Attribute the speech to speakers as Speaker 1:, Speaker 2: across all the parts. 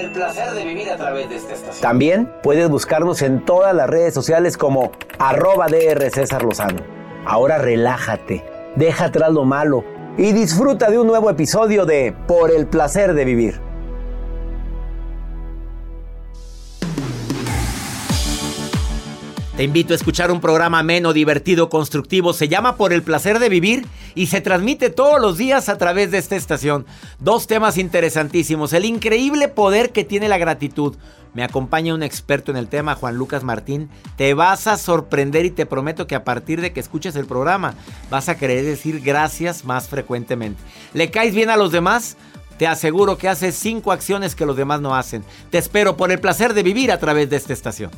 Speaker 1: El placer de vivir a través de esta estación. También puedes buscarnos en todas las redes sociales como arroba DR César Lozano. Ahora relájate, deja atrás lo malo y disfruta de un nuevo episodio de Por el placer de vivir. Te invito a escuchar un programa ameno, divertido, constructivo. Se llama Por el placer de vivir y se transmite todos los días a través de esta estación. Dos temas interesantísimos. El increíble poder que tiene la gratitud. Me acompaña un experto en el tema, Juan Lucas Martín. Te vas a sorprender y te prometo que a partir de que escuches el programa vas a querer decir gracias más frecuentemente. ¿Le caes bien a los demás? Te aseguro que haces cinco acciones que los demás no hacen. Te espero por el placer de vivir a través de esta estación.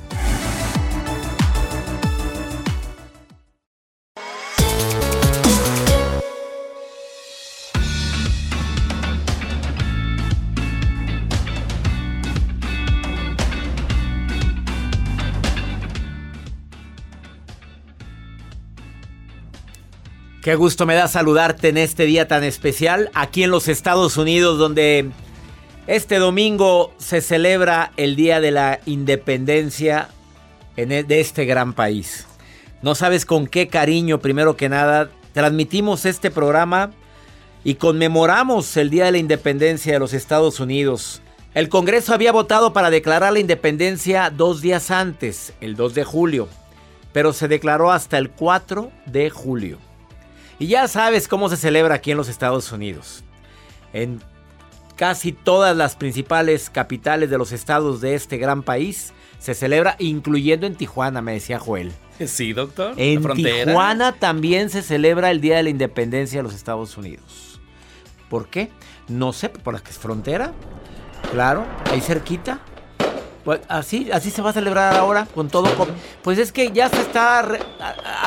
Speaker 1: Qué gusto me da saludarte en este día tan especial aquí en los Estados Unidos donde este domingo se celebra el Día de la Independencia e, de este gran país. No sabes con qué cariño, primero que nada, transmitimos este programa y conmemoramos el Día de la Independencia de los Estados Unidos. El Congreso había votado para declarar la independencia dos días antes, el 2 de julio, pero se declaró hasta el 4 de julio. Y ya sabes cómo se celebra aquí en los Estados Unidos. En casi todas las principales capitales de los estados de este gran país se celebra, incluyendo en Tijuana, me decía Joel.
Speaker 2: Sí, doctor.
Speaker 1: En Tijuana también se celebra el Día de la Independencia de los Estados Unidos. ¿Por qué? No sé, por la que es frontera. Claro, ahí cerquita. Pues así, así se va a celebrar ahora con todo. Pues es que ya se está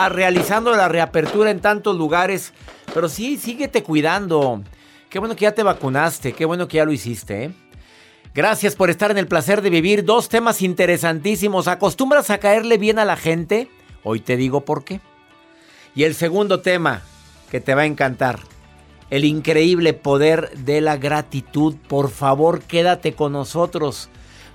Speaker 1: realizando la reapertura en tantos lugares. Pero sí, síguete cuidando. Qué bueno que ya te vacunaste. Qué bueno que ya lo hiciste. ¿eh? Gracias por estar en el placer de vivir. Dos temas interesantísimos. ¿Acostumbras a caerle bien a la gente? Hoy te digo por qué. Y el segundo tema que te va a encantar. El increíble poder de la gratitud. Por favor, quédate con nosotros.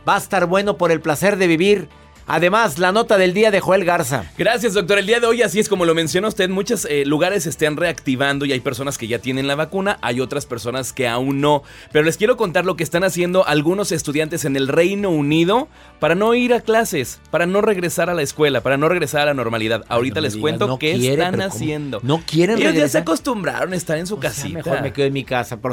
Speaker 1: Va a estar bueno por el placer de vivir. Además, la nota del día de Joel Garza.
Speaker 2: Gracias, doctor. El día de hoy, así es como lo mencionó usted, muchos eh, lugares se están reactivando y hay personas que ya tienen la vacuna, hay otras personas que aún no. Pero les quiero contar lo que están haciendo algunos estudiantes en el Reino Unido para no ir a clases, para no regresar a la escuela, para no regresar a la normalidad. Ahorita les cuento qué están haciendo.
Speaker 1: No quieren
Speaker 2: Ellos
Speaker 1: regresar.
Speaker 2: ya se acostumbraron a estar en su casita.
Speaker 1: mejor me quedo en mi casa. Pero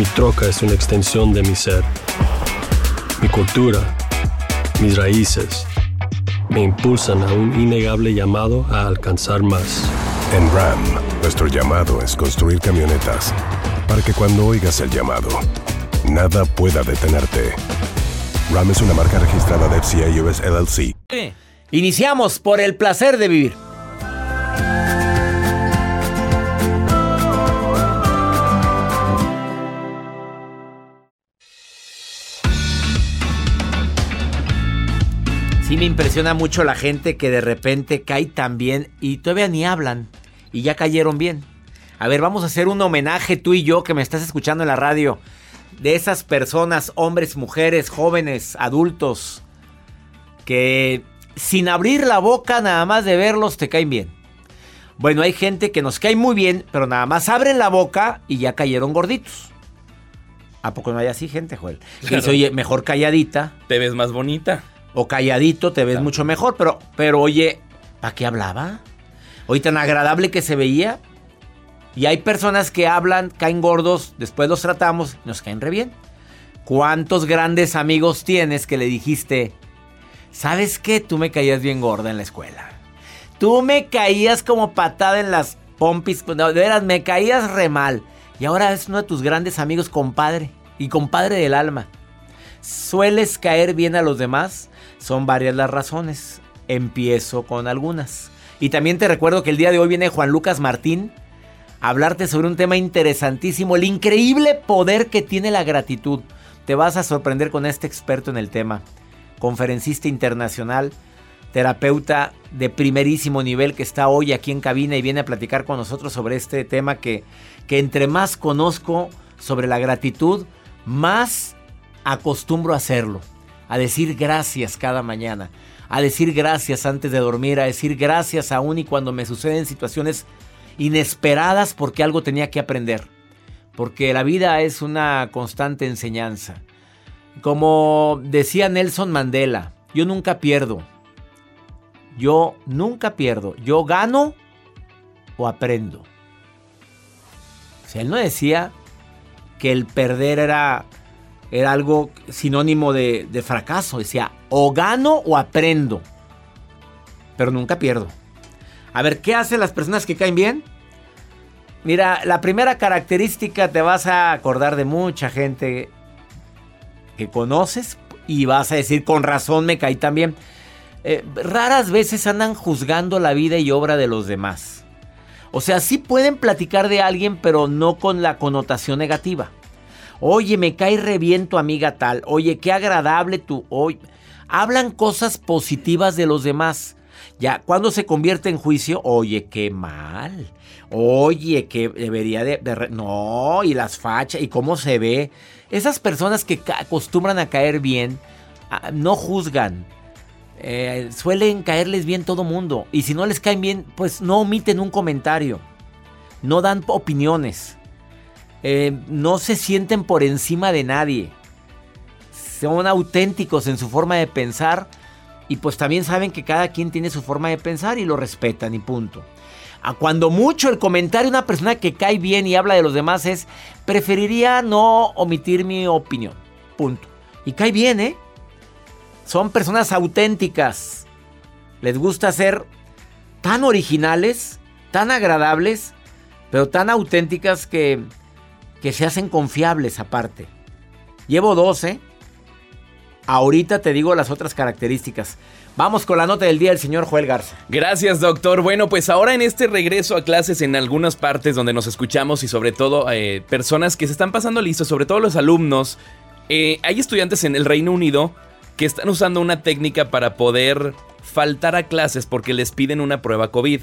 Speaker 3: mi troca es una extensión de mi ser. Mi cultura, mis raíces, me impulsan a un innegable llamado a alcanzar más.
Speaker 4: En RAM, nuestro llamado es construir camionetas para que cuando oigas el llamado, nada pueda detenerte. RAM es una marca registrada de FCA US LLC.
Speaker 1: Iniciamos por el placer de vivir. Sí me impresiona mucho la gente que de repente cae tan bien y todavía ni hablan y ya cayeron bien. A ver, vamos a hacer un homenaje tú y yo que me estás escuchando en la radio de esas personas, hombres, mujeres, jóvenes, adultos, que sin abrir la boca nada más de verlos te caen bien. Bueno, hay gente que nos cae muy bien, pero nada más abren la boca y ya cayeron gorditos. ¿A poco no hay así gente, Joel? Que dice, oye, mejor calladita.
Speaker 2: Te ves más bonita
Speaker 1: o calladito te ves mucho mejor, pero, pero oye, ¿para qué hablaba? Hoy tan agradable que se veía. Y hay personas que hablan, caen gordos, después los tratamos, nos caen re bien. ¿Cuántos grandes amigos tienes que le dijiste, ¿sabes qué? Tú me caías bien gorda en la escuela. Tú me caías como patada en las pompis, de veras, me caías re mal. Y ahora es uno de tus grandes amigos, compadre, y compadre del alma. ¿Sueles caer bien a los demás? Son varias las razones. Empiezo con algunas. Y también te recuerdo que el día de hoy viene Juan Lucas Martín a hablarte sobre un tema interesantísimo, el increíble poder que tiene la gratitud. Te vas a sorprender con este experto en el tema. Conferencista internacional, terapeuta de primerísimo nivel que está hoy aquí en cabina y viene a platicar con nosotros sobre este tema que, que entre más conozco sobre la gratitud, más acostumbro a hacerlo a decir gracias cada mañana, a decir gracias antes de dormir, a decir gracias aún y cuando me suceden situaciones inesperadas porque algo tenía que aprender. Porque la vida es una constante enseñanza. Como decía Nelson Mandela, yo nunca pierdo. Yo nunca pierdo. Yo gano o aprendo. O sea, él no decía que el perder era era algo sinónimo de, fracaso. Decía, o gano o aprendo. Pero nunca pierdo. A ver, ¿qué hacen las personas que caen bien? Mira, la primera característica te vas a acordar de mucha gente que conoces y vas a decir, con razón me caí también. Eh, raras veces andan juzgando la vida y obra de los demás. O sea, sí pueden platicar de alguien, pero no con la connotación negativa. Oye, me cae re bien tu amiga tal. Oye, qué agradable tu. Hoy. Hablan cosas positivas de los demás. Ya, cuando se convierte en juicio, oye, qué mal. Oye, que debería de, no, y las fachas, y cómo se ve. Esas personas que acostumbran a caer bien, ah, no juzgan. Eh, suelen caerles bien todo mundo. Y si no les caen bien, pues no omiten un comentario. No dan opiniones. Eh, no se sienten por encima de nadie. Son auténticos en su forma de pensar y pues también saben que cada quien tiene su forma de pensar y lo respetan y punto. A cuando mucho el comentario de una persona que cae bien y habla de los demás es, preferiría no omitir mi opinión. Punto. Y cae bien, ¿eh? Son personas auténticas. Les gusta ser tan originales, tan agradables, pero tan auténticas que que se hacen confiables aparte. Llevo 12. Ahorita te digo las otras características. Vamos con la nota del día del señor Joel Garza.
Speaker 2: Gracias, doctor. Bueno, pues ahora en este regreso a clases en algunas partes donde nos escuchamos y sobre todo eh, personas que se están pasando listos, sobre todo los alumnos, eh, hay estudiantes en el Reino Unido que están usando una técnica para poder faltar a clases porque les piden una prueba COVID.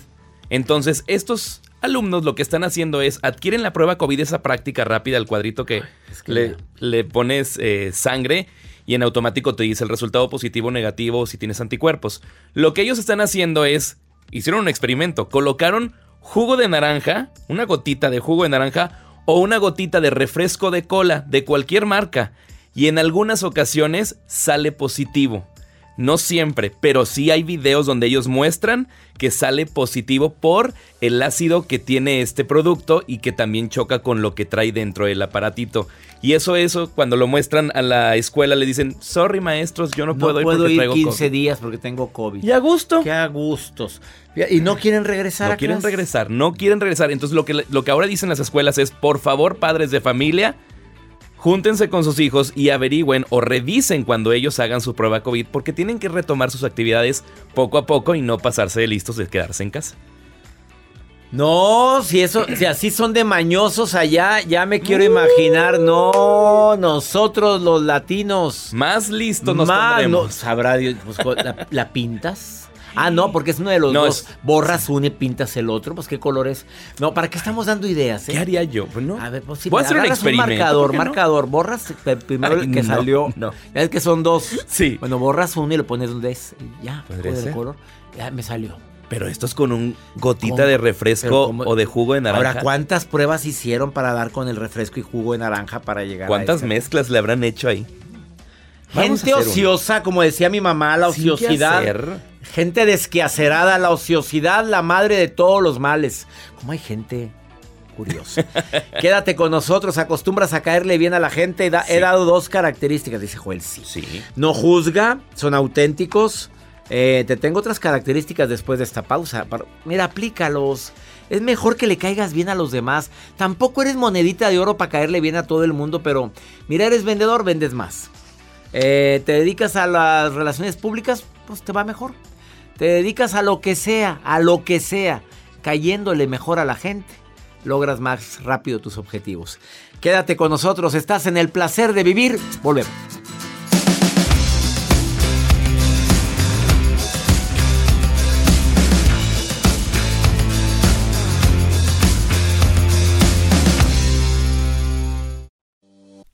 Speaker 2: Entonces, estos alumnos lo que están haciendo es adquieren la prueba COVID, esa práctica rápida, el cuadrito que, le, le, pones eh, sangre y en automático te dice el resultado positivo o negativo si tienes anticuerpos. Lo que ellos están haciendo es, hicieron un experimento, colocaron jugo de naranja, una gotita de jugo de naranja o una gotita de refresco de cola de cualquier marca y en algunas ocasiones sale positivo. No siempre, pero sí hay videos donde ellos muestran que sale positivo por el ácido que tiene este producto y que también choca con lo que trae dentro del aparatito. Y eso, eso, cuando lo muestran a la escuela le dicen, sorry maestros, yo no, puedo
Speaker 1: ir porque ir 15 días porque tengo COVID.
Speaker 2: Y a gusto.
Speaker 1: Qué a gustos. Y no quieren regresar.
Speaker 2: No quieren regresar, no quieren regresar. Entonces lo que, lo que ahora dicen las escuelas es, por favor, padres de familia, Júntense con sus hijos y averigüen o revisen cuando ellos hagan su prueba COVID porque tienen que retomar sus actividades poco a poco y no pasarse de listos de quedarse en casa.
Speaker 1: No, si eso, si así son de mañosos allá, ya me quiero imaginar. No, nosotros los latinos.
Speaker 2: Más listos nos Más, no,
Speaker 1: sabrá Dios, pues, la pintas. Ah, no, porque es uno de los dos. Borras uno y pintas el otro. Pues, ¿qué color es? No, ¿para qué estamos dando ideas?
Speaker 2: Eh? ¿Qué haría yo? Pues no.
Speaker 1: A ver, pues sí, Voy a hacer un experimento. marcador, marcador. Borras primero el que salió. No. Ya es que son dos.
Speaker 2: Sí.
Speaker 1: Bueno, borras uno y lo pones donde es. Ya, el color. Ya me salió.
Speaker 2: Pero esto es con un gotita de refresco o de jugo de naranja.
Speaker 1: Ahora, ¿cuántas pruebas hicieron para dar con el refresco y jugo de naranja para llegar
Speaker 2: ¿Cuántas mezclas le habrán hecho ahí?
Speaker 1: Gente ociosa, como decía mi mamá, la ociosidad. Gente desquacerada, la ociosidad, la madre de todos los males. ¿Cómo hay gente curiosa? Quédate con nosotros, acostumbras a caerle bien a la gente. He dado dos características, dice Joel. Sí.
Speaker 2: sí.
Speaker 1: No juzga, son auténticos. Eh, te tengo otras características después de esta pausa. Mira, aplícalos. Es mejor que le caigas bien a los demás. Tampoco eres monedita de oro para caerle bien a todo el mundo, pero mira, eres vendedor, vendes más. Eh, te dedicas a las relaciones públicas, pues te va mejor te dedicas a lo que sea, a lo que sea, cayéndole mejor a la gente, logras más rápido tus objetivos. Quédate con nosotros, estás en el placer de vivir. Volvemos.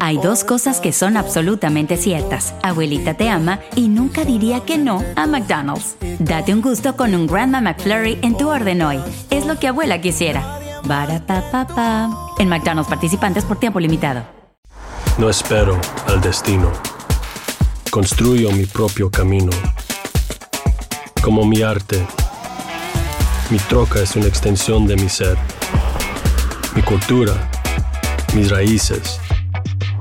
Speaker 5: Hay dos cosas que son absolutamente ciertas. Abuelita te ama y nunca diría que no a McDonald's. Date un gusto con un Grandma McFlurry en tu orden hoy. Es lo que abuela quisiera. En McDonald's participantes por tiempo limitado.
Speaker 3: No espero al destino. Construyo mi propio camino. Como mi arte. Mi troca es una extensión de mi ser. Mi cultura. Mis raíces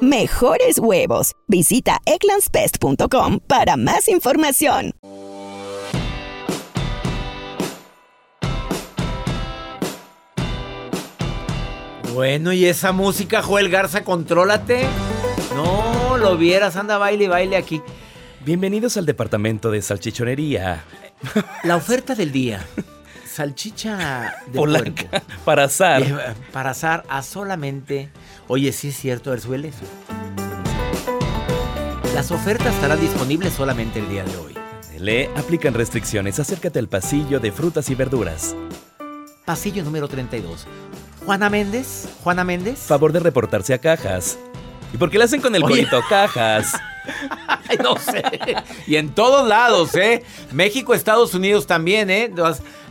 Speaker 6: mejores huevos. Visita egglandsbest.com para más información.
Speaker 1: Bueno, y esa música, Joel Garza, contrólate. No, lo vieras, anda baile y baile aquí.
Speaker 2: Bienvenidos al departamento de salchichonería.
Speaker 1: La oferta del día. salchicha de
Speaker 2: Polanca,
Speaker 1: puerco.
Speaker 2: para azar.
Speaker 1: Eh, Para azar a solamente. Oye, sí es cierto, suele eso. Las ofertas estarán disponibles solamente el día de hoy.
Speaker 2: Le aplican restricciones. Acércate al pasillo de frutas y verduras.
Speaker 1: Pasillo número 32. Juana Méndez. Juana Méndez.
Speaker 2: Favor de reportarse a cajas. ¿Y por qué le hacen con el
Speaker 1: Oye.
Speaker 2: cajas?
Speaker 1: No sé. Y en todos lados, ¿eh? México, Estados Unidos también, ¿eh?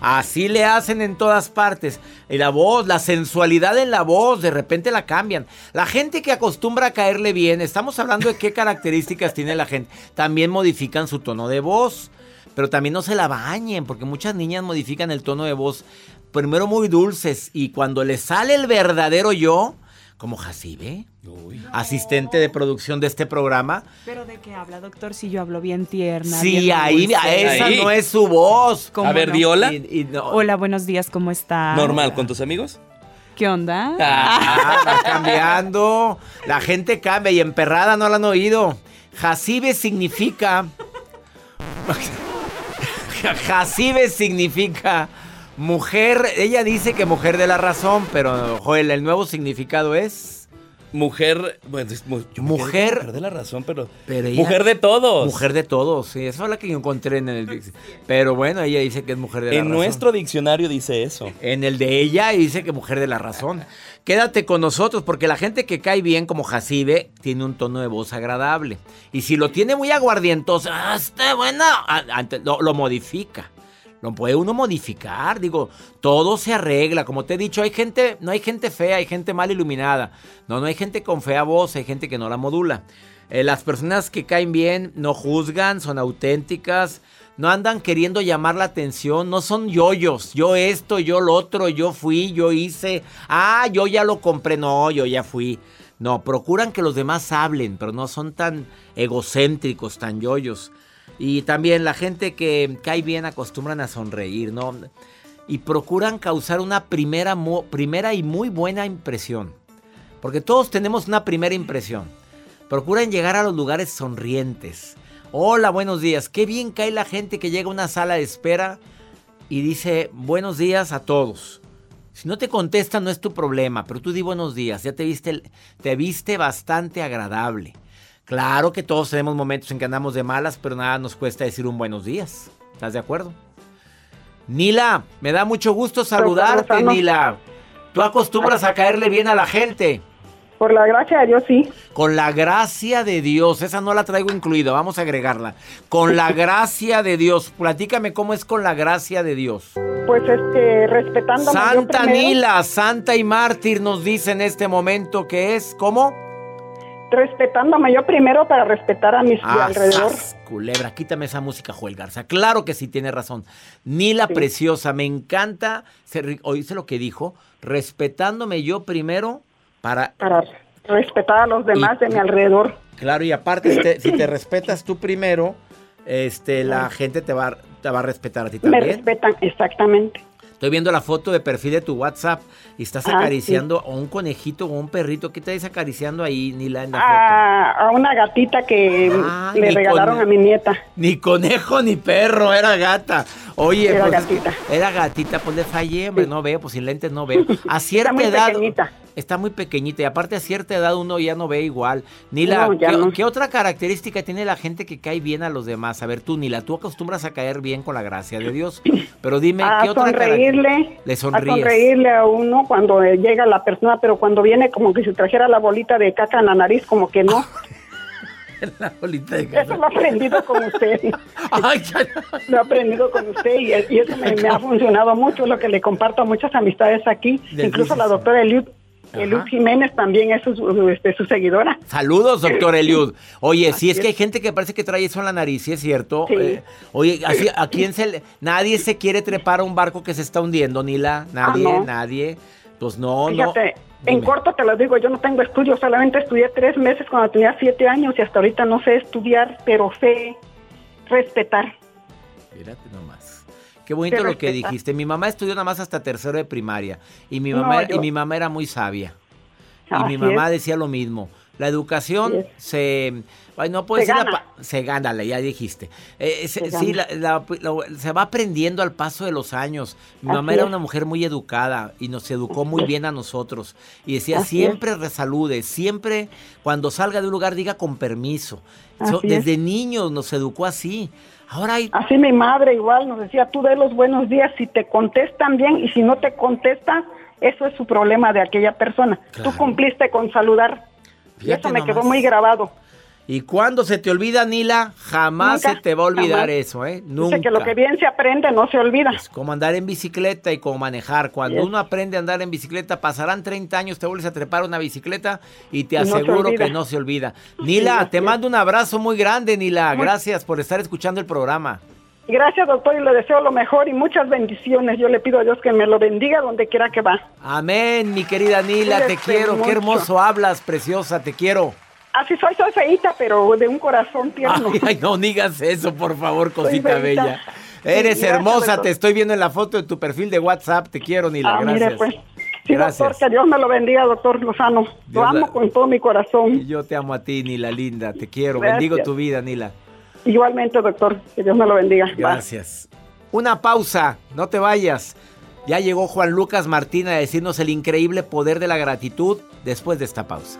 Speaker 1: Así le hacen en todas partes. Y la voz, la sensualidad en la voz, de repente la cambian. La gente que acostumbra a caerle bien, estamos hablando de qué características tiene la gente. También modifican su tono de voz. Pero también no se la bañen, porque muchas niñas modifican el tono de voz. Primero muy dulces y cuando les sale el verdadero yo, como Jacibe, asistente de producción de este programa,
Speaker 7: ¿Pero de qué habla, doctor? Si yo hablo bien tierna.
Speaker 1: Sí,
Speaker 7: bien
Speaker 1: ahí, esa no es su voz.
Speaker 7: ¿Cómo
Speaker 2: A ver,
Speaker 7: no?
Speaker 2: di hola.
Speaker 1: Y- y no-
Speaker 7: Hola, buenos días, ¿cómo está?
Speaker 2: Normal, ¿con tus amigos?
Speaker 7: ¿Qué onda?
Speaker 1: Ah, va cambiando. La gente cambia y emperrada no la han oído. Jacibe significa. Jacibe significa mujer. Ella dice que mujer de la razón, pero Joel, el nuevo significado es.
Speaker 2: Mujer, bueno, es mu-
Speaker 1: Mujer-
Speaker 2: mujer de la razón, pero,
Speaker 1: Pero ella-
Speaker 2: mujer de todos.
Speaker 1: Mujer de todos, sí. Esa fue la que encontré en el. Pero bueno, ella dice que es mujer de la
Speaker 2: en
Speaker 1: razón.
Speaker 2: nuestro diccionario dice eso.
Speaker 1: En el de ella dice que mujer de la razón. Quédate con nosotros porque la gente que cae bien como Jacibe tiene un tono de voz agradable. Y si lo tiene muy aguardientoso, ah, está bueno, ah, lo, lo modifica. Lo puede uno modificar, digo, todo se arregla. Como te he dicho, hay gente, no hay gente fea, hay gente mal iluminada. No, no hay gente con fea voz, hay gente que no la modula. Eh, las personas que caen bien no juzgan, son auténticas, no andan queriendo llamar la atención, no son yoyos. Yo esto, yo lo otro, yo fui, yo hice. Ah, yo ya lo compré. No, yo ya fui. No, procuran que los demás hablen, pero no son tan egocéntricos, tan yoyos. Y también la gente que cae bien acostumbran a sonreír, ¿no? Y procuran causar una primera, primera y muy buena impresión. Porque todos tenemos una primera impresión. Procuran llegar a los lugares sonrientes. Hola, buenos días. Qué bien cae la gente que llega a una sala de espera y dice buenos días a todos. Si no te contestan no es tu problema, pero tú di buenos días. Ya te viste, te viste bastante agradable. Claro que todos tenemos momentos en que andamos de malas, pero nada nos cuesta decir un buenos días. ¿Estás de acuerdo? Nila, me da mucho gusto saludarte. Nila. Tú acostumbras a caerle bien a la gente.
Speaker 8: Por la gracia de Dios, sí.
Speaker 1: Con la gracia de Dios, esa no la traigo incluida, vamos a agregarla. Con la gracia de Dios, platícame cómo es con la gracia de Dios.
Speaker 8: Pues este, respetándome yo
Speaker 1: Santa Nila, santa y mártir nos dice en este momento que es, ¿cómo?
Speaker 8: Respetándome yo primero para respetar a mis de alrededor.
Speaker 1: sas, culebra, quítame esa música, Joel Garza. Claro que sí tiene razón. Nila preciosa, me encanta, se ¿oíste lo que dijo? Respetándome yo primero para
Speaker 8: Para respetar a los demás
Speaker 1: Y-
Speaker 8: de mi alrededor.
Speaker 1: Claro, y aparte, si te, si te respetas tú primero, este, la gente te va, te va a respetar a ti
Speaker 8: Me
Speaker 1: también.
Speaker 8: respetan, exactamente.
Speaker 1: Estoy viendo la foto de perfil de tu WhatsApp y estás
Speaker 8: Ah,
Speaker 1: acariciando a un conejito o un perrito. ¿Qué estás acariciando ahí, Nila, en la foto?
Speaker 8: A, una gatita que
Speaker 1: Ay,
Speaker 8: le regalaron a mi nieta.
Speaker 1: Ni conejo ni perro, era gata. Oye,
Speaker 8: Era
Speaker 1: pues
Speaker 8: gatita.
Speaker 1: era gatita, pues le fallé, hombre, no veo, pues sin lentes no veo. A cierta edad.
Speaker 8: pequeñita.
Speaker 1: Está muy pequeñita y aparte a cierta edad uno ya no ve igual. Nila,
Speaker 8: No,
Speaker 1: ¿qué,
Speaker 8: no.
Speaker 1: qué otra característica tiene la gente que cae bien a los demás? A ver, tú, Nila, tú acostumbras a caer bien con la gracia de Dios. Pero dime,
Speaker 8: a
Speaker 1: ¿qué otra característica? Le
Speaker 8: a
Speaker 1: sonríes.
Speaker 8: sonreírle a uno cuando llega la persona, pero cuando viene como que si trajera la bolita de caca en la nariz, como que no.
Speaker 1: La bolita de
Speaker 8: Eso
Speaker 1: casa.
Speaker 8: lo he aprendido con usted.
Speaker 1: Ay,
Speaker 8: Lo he aprendido con usted y, y eso me, me ha funcionado mucho, lo que le comparto a muchas amistades aquí. Incluso la doctora Eliud. Eliud Jiménez también es su, su- este, su seguidora.
Speaker 1: Saludos, doctor Eliud. Oye, si
Speaker 8: Así
Speaker 1: es que hay gente que parece que trae eso en la nariz, ¿sí es cierto?
Speaker 8: Sí.
Speaker 1: Eh, oye, así, ¿a quién se le... Nadie se quiere trepar a un barco que se está hundiendo, Nila. Nadie,
Speaker 8: Ah, no.
Speaker 1: nadie. Pues no,
Speaker 8: Fíjate,
Speaker 1: no.
Speaker 8: en
Speaker 1: Dime.
Speaker 8: corto te lo digo, yo no tengo estudios, solamente estudié tres meses cuando tenía siete años y hasta ahorita no sé estudiar, pero sé respetar.
Speaker 1: Nomás. Qué bonito lo que dijiste. Mi mamá estudió nada más hasta tercero de primaria. Y mi
Speaker 8: No,
Speaker 1: mamá, y
Speaker 8: yo-
Speaker 1: mi mamá era muy sabia. Y
Speaker 8: Así
Speaker 1: mi mamá
Speaker 8: es.
Speaker 1: decía lo mismo. La educación
Speaker 8: es.
Speaker 1: se... Ay, no puedo
Speaker 8: Se
Speaker 1: la
Speaker 8: gana.
Speaker 1: pa- Se gana, ya dijiste. Eh, se,
Speaker 8: Se
Speaker 1: sí, la- la- la- se va aprendiendo al paso de los años. Mi
Speaker 8: Así
Speaker 1: mamá era
Speaker 8: es.
Speaker 1: una mujer muy educada y nos educó muy bien a nosotros. Y decía,
Speaker 8: Así
Speaker 1: siempre resalude, siempre cuando salga de un lugar diga con permiso. So-
Speaker 8: es.
Speaker 1: desde niños nos educó así. Ahora hay...
Speaker 8: Así mi madre igual nos decía, tú de los buenos días si te contestan bien y si no te contesta, eso es su problema de aquella persona.
Speaker 1: Claro.
Speaker 8: Tú cumpliste con saludar. y eso me quedó muy grabado.
Speaker 1: Y cuando se te olvida, Nila, jamás
Speaker 8: Nunca,
Speaker 1: se te va a olvidar
Speaker 8: jamás.
Speaker 1: eso, ¿eh? Nunca.
Speaker 8: Dice que lo que bien se aprende no se olvida.
Speaker 1: Es como andar en bicicleta y como manejar. Cuando
Speaker 8: Yes.
Speaker 1: uno aprende a andar en bicicleta, pasarán 30 años, te vuelves a trepar una bicicleta y te
Speaker 8: no
Speaker 1: aseguro que no se olvida. Nila, te mando un abrazo muy grande, Nila. Gracias por estar escuchando el programa.
Speaker 8: Gracias, doctor, y le deseo lo mejor y muchas bendiciones. Yo le pido a Dios que me lo bendiga donde quiera que va.
Speaker 1: Amén, mi querida Nila, te quiero. Qué hermoso hablas, preciosa, te quiero.
Speaker 8: Así soy, soy pero de un corazón tierno.
Speaker 1: Ay, ay, no digas eso, por favor, cosita bella. Eres hermosa, te estoy viendo en la foto de tu perfil de WhatsApp. Te quiero, Nila.
Speaker 8: Ah,
Speaker 1: Gracias.
Speaker 8: mire, pues. Sí,
Speaker 1: Gracias.
Speaker 8: doctor, que Dios me lo bendiga, doctor Lozano.
Speaker 1: Dios
Speaker 8: Lo amo
Speaker 1: la-
Speaker 8: con todo mi corazón.
Speaker 1: Y yo te amo a ti, Nila, linda. Te quiero.
Speaker 8: Gracias.
Speaker 1: Bendigo tu vida, Nila.
Speaker 8: Igualmente, doctor, que Dios me lo bendiga. Bye.
Speaker 1: Gracias. Una pausa, no te vayas. Ya llegó Juan Lucas Martín a decirnos el increíble poder de la gratitud después de esta pausa.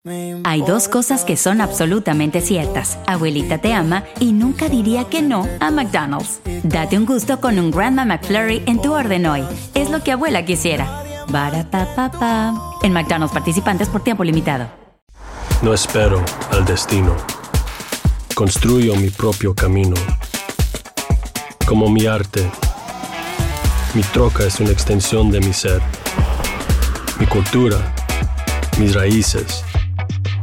Speaker 5: Hay dos cosas que son absolutamente ciertas. Abuelita te ama y nunca diría que no a McDonald's. Date un gusto con un Grandma McFlurry en tu orden hoy. Es lo que abuela quisiera. En McDonald's participantes por tiempo limitado.
Speaker 3: No espero al destino. Construyo mi propio camino. Como mi arte. Mi troca es una extensión de mi ser. Mi cultura. Mis raíces.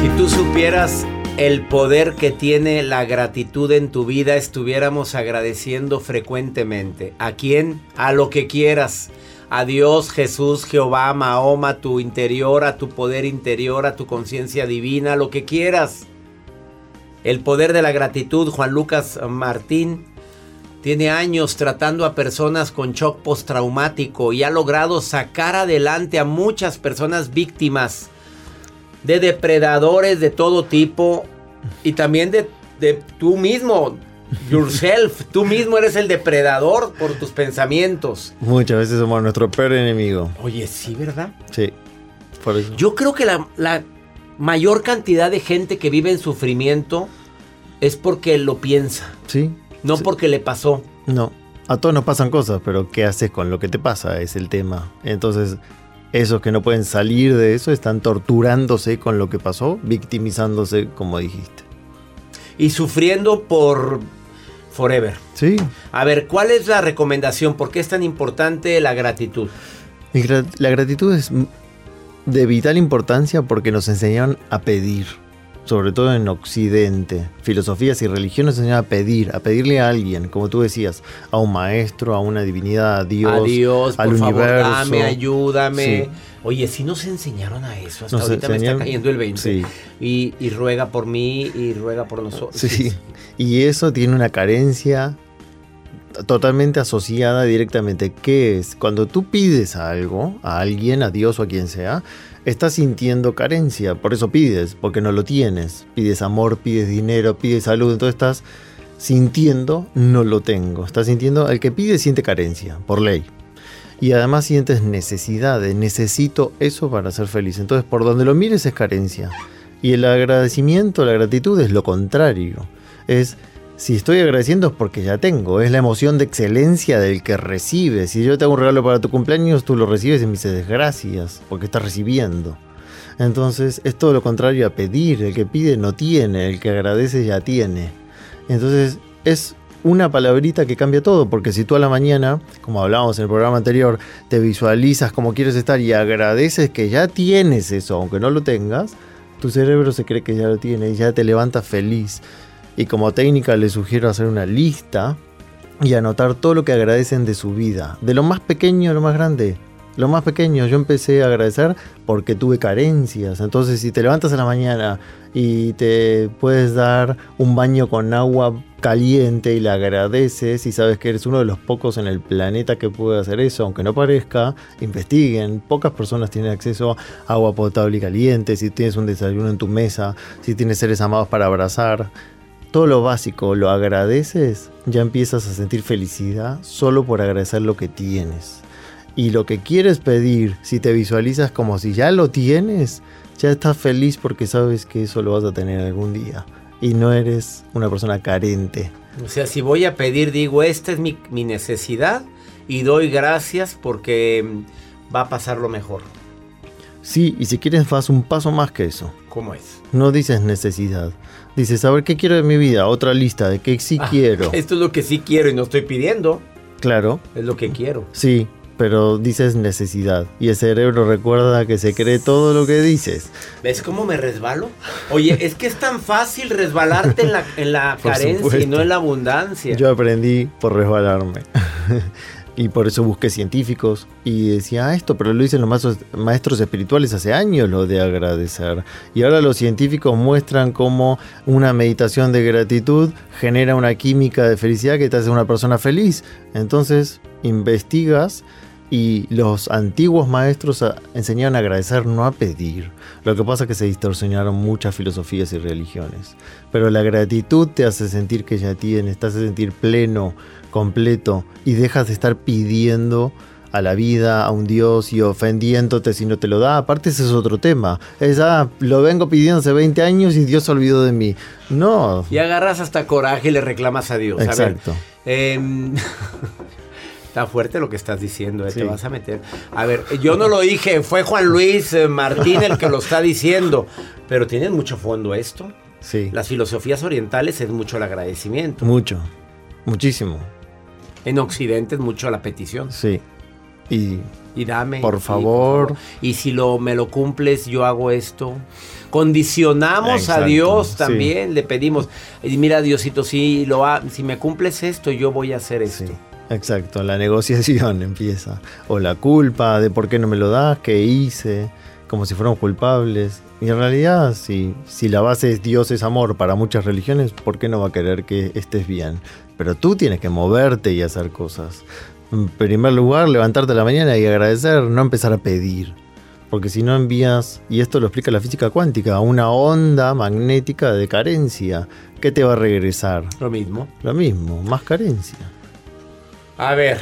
Speaker 1: Si tú supieras el poder que tiene la gratitud en tu vida, estuviéramos agradeciendo frecuentemente. ¿A quién? A lo que quieras. A Dios, Jesús, Jehová, Mahoma, a tu interior, a tu poder interior, a tu conciencia divina, lo que quieras. El poder de la gratitud, Juan Lucas Martín, tiene años tratando a personas con shock postraumático y ha logrado sacar adelante a muchas personas víctimas de depredadores de todo tipo y también de, de tú mismo, yourself, tú mismo eres el depredador por tus pensamientos.
Speaker 9: Muchas veces somos nuestro peor enemigo.
Speaker 1: Oye, sí, ¿verdad?
Speaker 9: Sí. Por eso.
Speaker 1: Yo creo que la, la mayor cantidad de gente que vive en sufrimiento es porque lo piensa,
Speaker 9: Sí.
Speaker 1: No porque le pasó.
Speaker 9: No. A todos nos pasan cosas, pero ¿qué haces con lo que te pasa? Es el tema. Entonces, esos que no pueden salir de eso están torturándose con lo que pasó, victimizándose, como dijiste.
Speaker 1: Y sufriendo por forever.
Speaker 9: Sí.
Speaker 1: A ver, ¿cuál es la recomendación? ¿Por qué es tan importante la gratitud?
Speaker 9: La gratitud es de vital importancia porque nos enseñaron a pedir, sobre todo en Occidente. Filosofías y religiones enseñan a pedir, a pedirle a alguien, como tú decías, a un maestro, a una divinidad, a Dios,
Speaker 1: a Dios,
Speaker 9: al
Speaker 1: por favor,
Speaker 9: universo.
Speaker 1: dame, ayúdame.
Speaker 9: Sí.
Speaker 1: Oye, si nos enseñaron a eso, hasta
Speaker 9: Nos
Speaker 1: ahorita me está cayendo el 20.
Speaker 9: Sí.
Speaker 1: Y, y ruega por mí y ruega por nosotros.
Speaker 9: Sí. Y eso tiene una carencia totalmente asociada directamente. ¿Qué es? Cuando tú pides algo, a alguien, a Dios o a quien sea, estás sintiendo carencia. Por eso pides, porque no lo tienes. Pides amor, pides dinero, pides salud. Entonces estás sintiendo, no lo tengo. Estás sintiendo, el que pide siente carencia, por ley. Y además sientes necesidad de necesito eso para ser feliz. Entonces por donde lo mires es carencia. Y el agradecimiento, la gratitud es lo contrario. Es si estoy agradeciendo es porque ya tengo, es la emoción de excelencia del que recibe. Si yo te hago un regalo para tu cumpleaños, tú lo recibes y me dices gracias, porque estás recibiendo. Entonces es todo lo contrario a pedir, el que pide no tiene, el que agradece ya tiene. Entonces es una palabrita que cambia todo, porque si tú a la mañana, como hablábamos en el programa anterior, te visualizas como quieres estar y agradeces que ya tienes eso, aunque no lo tengas, tu cerebro se cree que ya lo tiene y ya te levanta feliz. Y como técnica les sugiero hacer una lista y anotar todo lo que agradecen de su vida, de lo más pequeño a lo más grande. Lo más pequeño, yo empecé a agradecer porque tuve carencias. Entonces, si te levantas a la mañana y te puedes dar un baño con agua caliente y le agradeces y sabes que eres uno de los pocos en el planeta que puede hacer eso, aunque no parezca, investiguen. Pocas personas tienen acceso a agua potable y caliente, si tienes un desayuno en tu mesa, si tienes seres amados para abrazar todo lo básico lo agradeces, ya empiezas a sentir felicidad solo por agradecer lo que tienes. Y lo que quieres pedir, si te visualizas como si ya lo tienes, ya estás feliz porque sabes que eso lo vas a tener algún día. Y no eres una persona carente.
Speaker 1: O sea, si voy a pedir, digo, esta es mi, mi necesidad y doy gracias porque mm, va a pasar lo mejor.
Speaker 9: Sí, y si quieres vas un paso más que eso.
Speaker 1: ¿Cómo es?
Speaker 9: No dices necesidad. Dices, a ver, ¿qué quiero de mi vida? Otra lista de qué sí
Speaker 1: Ah,
Speaker 9: quiero.
Speaker 1: Esto es lo que sí quiero y no estoy pidiendo.
Speaker 9: Claro.
Speaker 1: Es lo que quiero.
Speaker 9: Sí, pero dices necesidad. Y el cerebro recuerda que se cree todo lo que dices.
Speaker 1: ¿Ves cómo me resbalo? Oye, es que es tan fácil resbalarte en la, en la carencia y no en la abundancia.
Speaker 9: Yo aprendí por resbalarme. y por eso busqué científicos y decía "Ah, esto, pero lo dicen los maestros, espirituales hace años, lo de agradecer. Y ahora los científicos muestran cómo una meditación de gratitud genera una química de felicidad que te hace una persona feliz. Entonces, investigas y los antiguos maestros a- enseñaban a agradecer, no a pedir. Lo que pasa es que se distorsionaron muchas filosofías y religiones. Pero la gratitud te hace sentir que ya tienes, te hace sentir pleno, completo y dejas de estar pidiendo a la vida, a un Dios y ofendiéndote si no te lo da. Aparte ese es otro tema. Es, ah, lo vengo pidiendo hace 20 años y Dios se olvidó de mí. No.
Speaker 1: Y agarras hasta coraje y le reclamas a Dios. A ver,
Speaker 9: Exacto.
Speaker 1: em, está fuerte lo que estás diciendo, eh,
Speaker 9: Sí.
Speaker 1: te vas a meter. A ver, yo no lo dije, fue Juan Luis eh, Martín el que lo está diciendo, pero tiene mucho fondo esto.
Speaker 9: Sí.
Speaker 1: Las filosofías orientales es mucho el agradecimiento.
Speaker 9: Mucho. Muchísimo.
Speaker 1: En Occidente es mucho la petición.
Speaker 9: Sí. Y
Speaker 1: Y dame.
Speaker 9: Por
Speaker 1: sí,
Speaker 9: favor.
Speaker 1: Y si lo, me lo cumples, yo hago esto. Condicionamos a Dios
Speaker 9: sí.
Speaker 1: también, le pedimos. Y mira, Diosito, si, lo ha- si me cumples esto, yo voy a hacer esto.
Speaker 9: Exacto, la negociación empieza. O la culpa de por qué no me lo das, qué hice, como si fuéramos culpables. Y en realidad, si, si la base es Dios es amor para muchas religiones, ¿por qué no va a querer que estés bien? Pero tú tienes que moverte y hacer cosas. En primer lugar, levantarte a la mañana y agradecer, no empezar a pedir. Porque si no envías, y esto lo explica la física cuántica, una onda magnética de carencia, ¿qué te va a regresar?
Speaker 1: Lo mismo.
Speaker 9: Lo mismo, más carencia.
Speaker 1: A ver,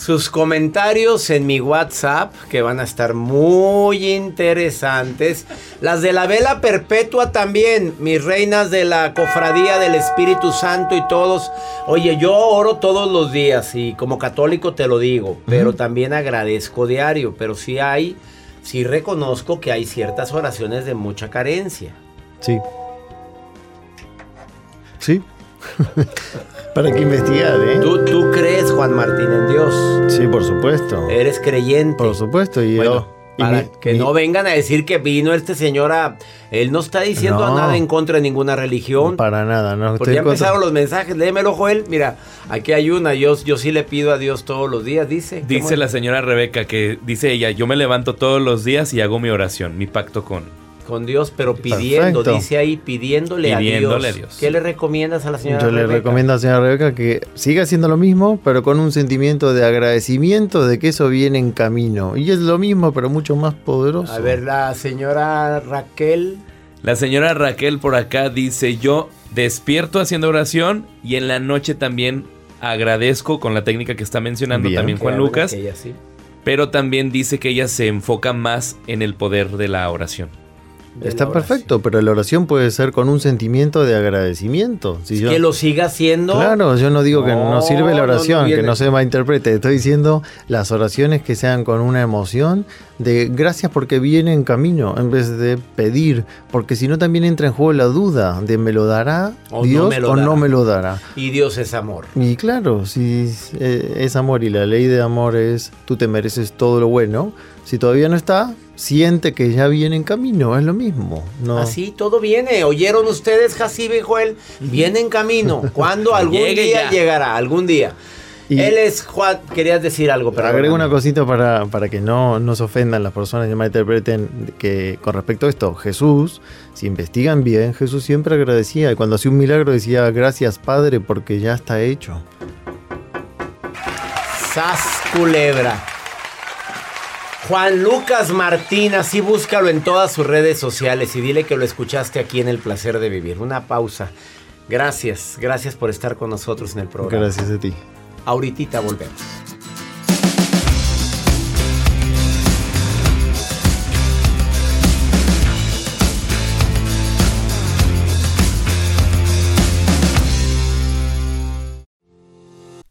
Speaker 1: sus comentarios en mi WhatsApp, que van a estar muy interesantes. Las de la vela perpetua también, mis reinas de la cofradía del Espíritu Santo y todos. Oye, yo oro todos los días y como católico te lo digo, pero también agradezco diario, pero sí hay, sí reconozco que hay ciertas oraciones de mucha carencia.
Speaker 9: Sí. Sí. Para que investigar, ¿eh?
Speaker 1: ¿Tú, tú crees, Juan Martín, en Dios?
Speaker 9: Sí, por supuesto.
Speaker 1: Eres creyente.
Speaker 9: Por supuesto. Y
Speaker 1: Bueno,
Speaker 9: yo. y
Speaker 1: para
Speaker 9: mi-
Speaker 1: que
Speaker 9: mi-
Speaker 1: no vengan a decir que vino este señor a... Él no está diciendo
Speaker 9: No.
Speaker 1: nada en contra de ninguna religión.
Speaker 9: Para nada, no.
Speaker 1: Porque ya
Speaker 9: contra-
Speaker 1: empezaron los mensajes. Léemelo, Joel. Mira, aquí hay una. Yo, yo sí le pido a Dios todos los días, dice.
Speaker 2: Dice la señora Rebeca que dice ella, yo me levanto todos los días y hago mi oración, mi pacto con,
Speaker 1: Con Dios, pero pidiendo,
Speaker 9: Perfecto.
Speaker 1: dice ahí, pidiéndole,
Speaker 2: Pidiéndole
Speaker 1: a,
Speaker 2: a
Speaker 1: Dios. ¿Qué le recomiendas a la señora
Speaker 9: Yo le recomiendo a la señora Rebeca que siga haciendo lo mismo, pero con un sentimiento de agradecimiento de que eso viene en camino. Y es lo mismo, pero mucho más poderoso.
Speaker 1: A ver, la señora Raquel.
Speaker 2: La señora Raquel por acá dice, yo despierto haciendo oración y en la noche también agradezco con la técnica que está mencionando
Speaker 9: Bien.
Speaker 2: también Juan Lucas,
Speaker 1: que ella sí.
Speaker 2: pero también dice que ella se enfoca más en el poder de la oración.
Speaker 9: Está
Speaker 1: oración.
Speaker 9: perfecto, pero la oración puede ser con un sentimiento de agradecimiento. Si yo-
Speaker 1: Que lo siga haciendo.
Speaker 9: Claro, yo no digo que no,
Speaker 1: No,
Speaker 9: sirve la
Speaker 1: no, no
Speaker 9: oración,
Speaker 1: viene.
Speaker 9: que no se malinterprete. Estoy diciendo las oraciones que sean con una emoción de gracias porque viene en camino, en vez de pedir, porque si no también entra en juego la duda de me lo dará
Speaker 1: O no
Speaker 9: Dios
Speaker 1: me lo
Speaker 9: o
Speaker 1: dará.
Speaker 9: no me lo dará.
Speaker 1: Y Dios es amor.
Speaker 9: Y claro, si eh, es amor y la ley de amor es tú te mereces todo lo bueno, si todavía no está, siente que ya viene en camino, es lo mismo. No.
Speaker 1: Así todo viene. ¿Oyeron ustedes, Jacibe y Joel? Viene en camino. ¿Cuándo? Algún
Speaker 2: Llegue
Speaker 1: día
Speaker 2: ya.
Speaker 1: llegará, algún día.
Speaker 9: Y-
Speaker 1: Él es Juan. Querías decir algo, pero
Speaker 9: Agrego una cosita para, para que no, no se ofendan las personas y malinterpreten que con respecto a esto, Jesús, si investigan bien, Jesús siempre agradecía y cuando hacía un milagro decía gracias Padre porque ya está hecho.
Speaker 1: Sas culebra. Juan Lucas Martín, así búscalo en todas sus redes sociales y dile que lo escuchaste aquí en El Placer de Vivir. Una pausa. Gracias, gracias por estar con nosotros en el programa.
Speaker 9: Gracias a ti.
Speaker 1: Ahorita volvemos.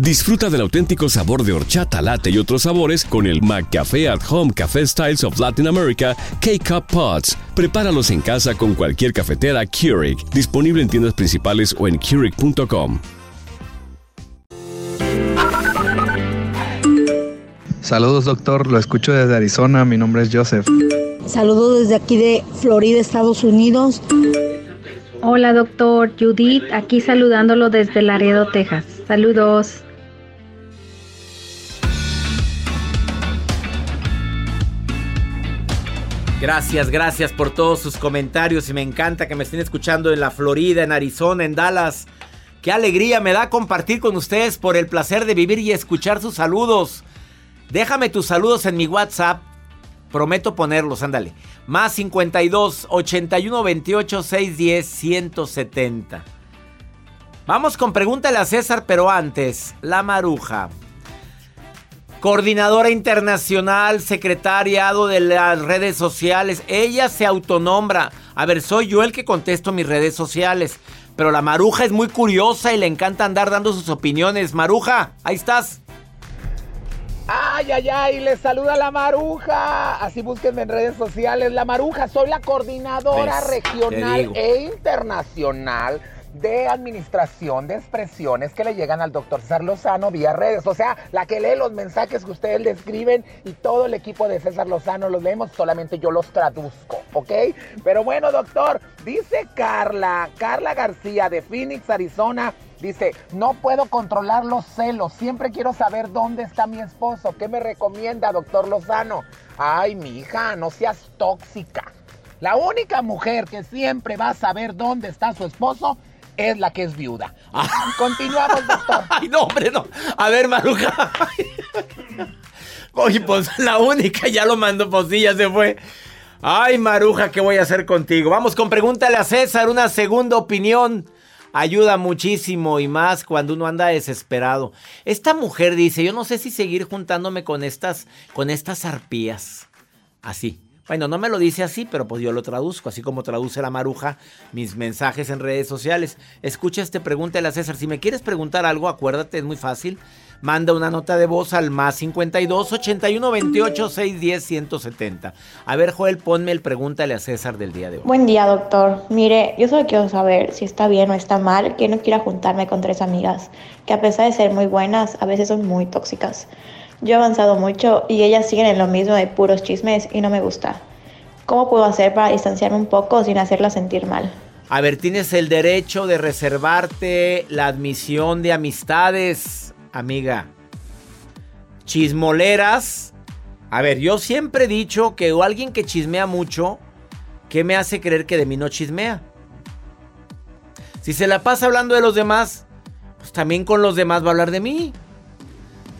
Speaker 10: Disfruta del auténtico sabor de horchata, latte y otros sabores con el McCafé at Home Café Styles of Latin America K-Cup Pods. Prepáralos en casa con cualquier cafetera Keurig, disponible en tiendas principales o en Keurig.com.
Speaker 11: Saludos doctor, lo escucho desde Arizona, mi nombre es Joseph.
Speaker 12: Saludos desde aquí de Florida, Estados Unidos.
Speaker 13: Hola doctor, Judith, aquí saludándolo desde Laredo, Texas. Saludos.
Speaker 1: Gracias, gracias por todos sus comentarios y me encanta que me estén escuchando en la Florida, en Arizona, en Dallas. Qué alegría me da compartir con ustedes por el placer de vivir y escuchar sus saludos. Déjame tus saludos en mi WhatsApp. Prometo ponerlos, ándale. Más 52 81 28 610 170. Vamos con pregúntale a César, pero antes, la maruja. Coordinadora internacional, secretariado de las redes sociales. Ella se autonombra. A ver, soy yo el que contesto mis redes sociales. Pero la Maruja es muy curiosa y le encanta andar dando sus opiniones. Maruja, ahí estás.
Speaker 14: Ay, ay, ay, les saluda la Maruja. Así búsquenme en redes sociales. La Maruja, soy la coordinadora
Speaker 1: ¿Ves? Te
Speaker 14: regional e internacional de administración de expresiones que le llegan al doctor César Lozano vía redes. O sea, la que lee los mensajes que ustedes le escriben y todo el equipo de César Lozano los leemos, solamente yo los traduzco, ¿ok? Pero bueno, doctor, dice Carla, Carla García de Phoenix, Arizona. Dice, no puedo controlar los celos, siempre quiero saber dónde está mi esposo. ¿Qué me recomienda, doctor Lozano? Ay, mi hija, no seas tóxica. La única mujer que siempre va a saber dónde está su esposo es la que es viuda. Continuamos, doctor.
Speaker 1: Ay, no, hombre, no. A ver, Maruja. Oye, pues la única ya lo mandó, pues sí, ya se fue. Ay, Maruja, ¿qué voy a hacer contigo? Vamos con pregúntale a César, una segunda opinión. Ayuda muchísimo y más cuando uno anda desesperado. Esta mujer dice, yo no sé si seguir juntándome con estas, con estas arpías. Así. Bueno, no me lo dice así, pero pues yo lo traduzco, así como traduce la maruja mis mensajes en redes sociales. Escucha este pregúntale a César. Si me quieres preguntar algo, acuérdate, es muy fácil. Manda una nota de voz al más 52 81 28 610 170. A ver, Joel, ponme el pregúntale a César del día de hoy.
Speaker 15: Buen día, doctor. Mire, yo solo quiero saber si está bien o está mal que no quiera juntarme con tres amigas, que a pesar de ser muy buenas, a veces son muy tóxicas. Yo he avanzado mucho y ellas siguen en lo mismo de puros chismes y no me gusta. ¿Cómo puedo hacer para distanciarme un poco sin hacerla sentir mal?
Speaker 1: A ver, tienes el derecho de reservarte la admisión de amistades, amiga. Chismoleras. A ver, yo siempre he dicho que alguien que chismea mucho, ¿qué me hace creer que de mí no chismea? Si se la pasa hablando de los demás, pues también con los demás va a hablar de mí.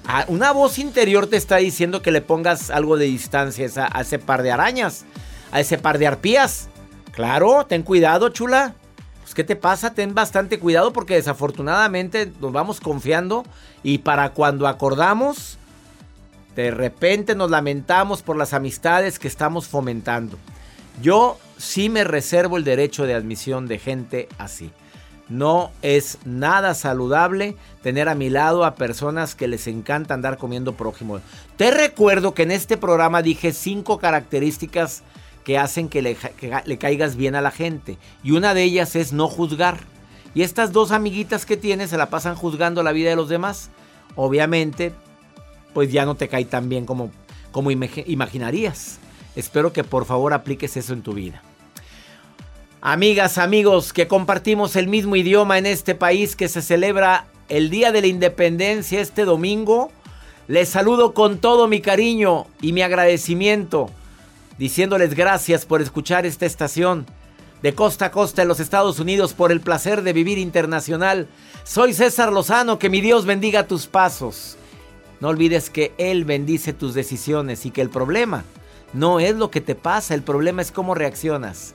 Speaker 1: Ah, una voz interior te está diciendo que le pongas algo de distancia a, ese par de arañas, a ese par de arpías. Claro, ten cuidado, chula. Pues, ¿qué te pasa? Ten bastante cuidado porque desafortunadamente nos vamos confiando y para cuando acordamos, de repente nos lamentamos por las amistades que estamos fomentando. Yo sí me reservo el derecho de admisión de gente así. No es nada saludable tener a mi lado a personas que les encanta andar comiendo prójimo. Te recuerdo que en este programa dije cinco características que hacen que le, que le caigas bien a la gente. Y una de ellas es no juzgar. Y estas dos amiguitas que tienes se la pasan juzgando la vida de los demás. Obviamente, pues ya no te cae tan bien como, como imag- imaginarías. Espero que por favor apliques eso en tu vida. Amigas, amigos, que compartimos el mismo idioma en este país que se celebra el Día de la Independencia este domingo, les saludo con todo mi cariño y mi agradecimiento, diciéndoles gracias por escuchar esta estación de costa a costa en los Estados Unidos por el placer de vivir internacional. Soy César Lozano, que mi Dios bendiga tus pasos. No olvides que Él bendice tus decisiones y que el problema no es lo que te pasa, el problema es cómo reaccionas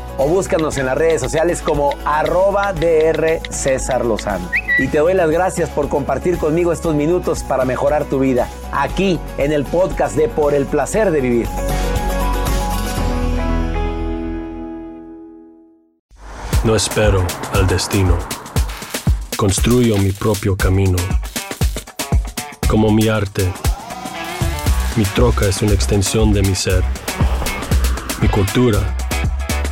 Speaker 1: o búscanos en las redes sociales como arroba DR César Lozano. Y te doy las gracias por compartir conmigo estos minutos para mejorar tu vida, aquí en el podcast de Por el Placer de Vivir.
Speaker 3: No espero al destino. Construyo mi propio camino. Como mi arte, mi troca es una extensión de mi ser. Mi cultura,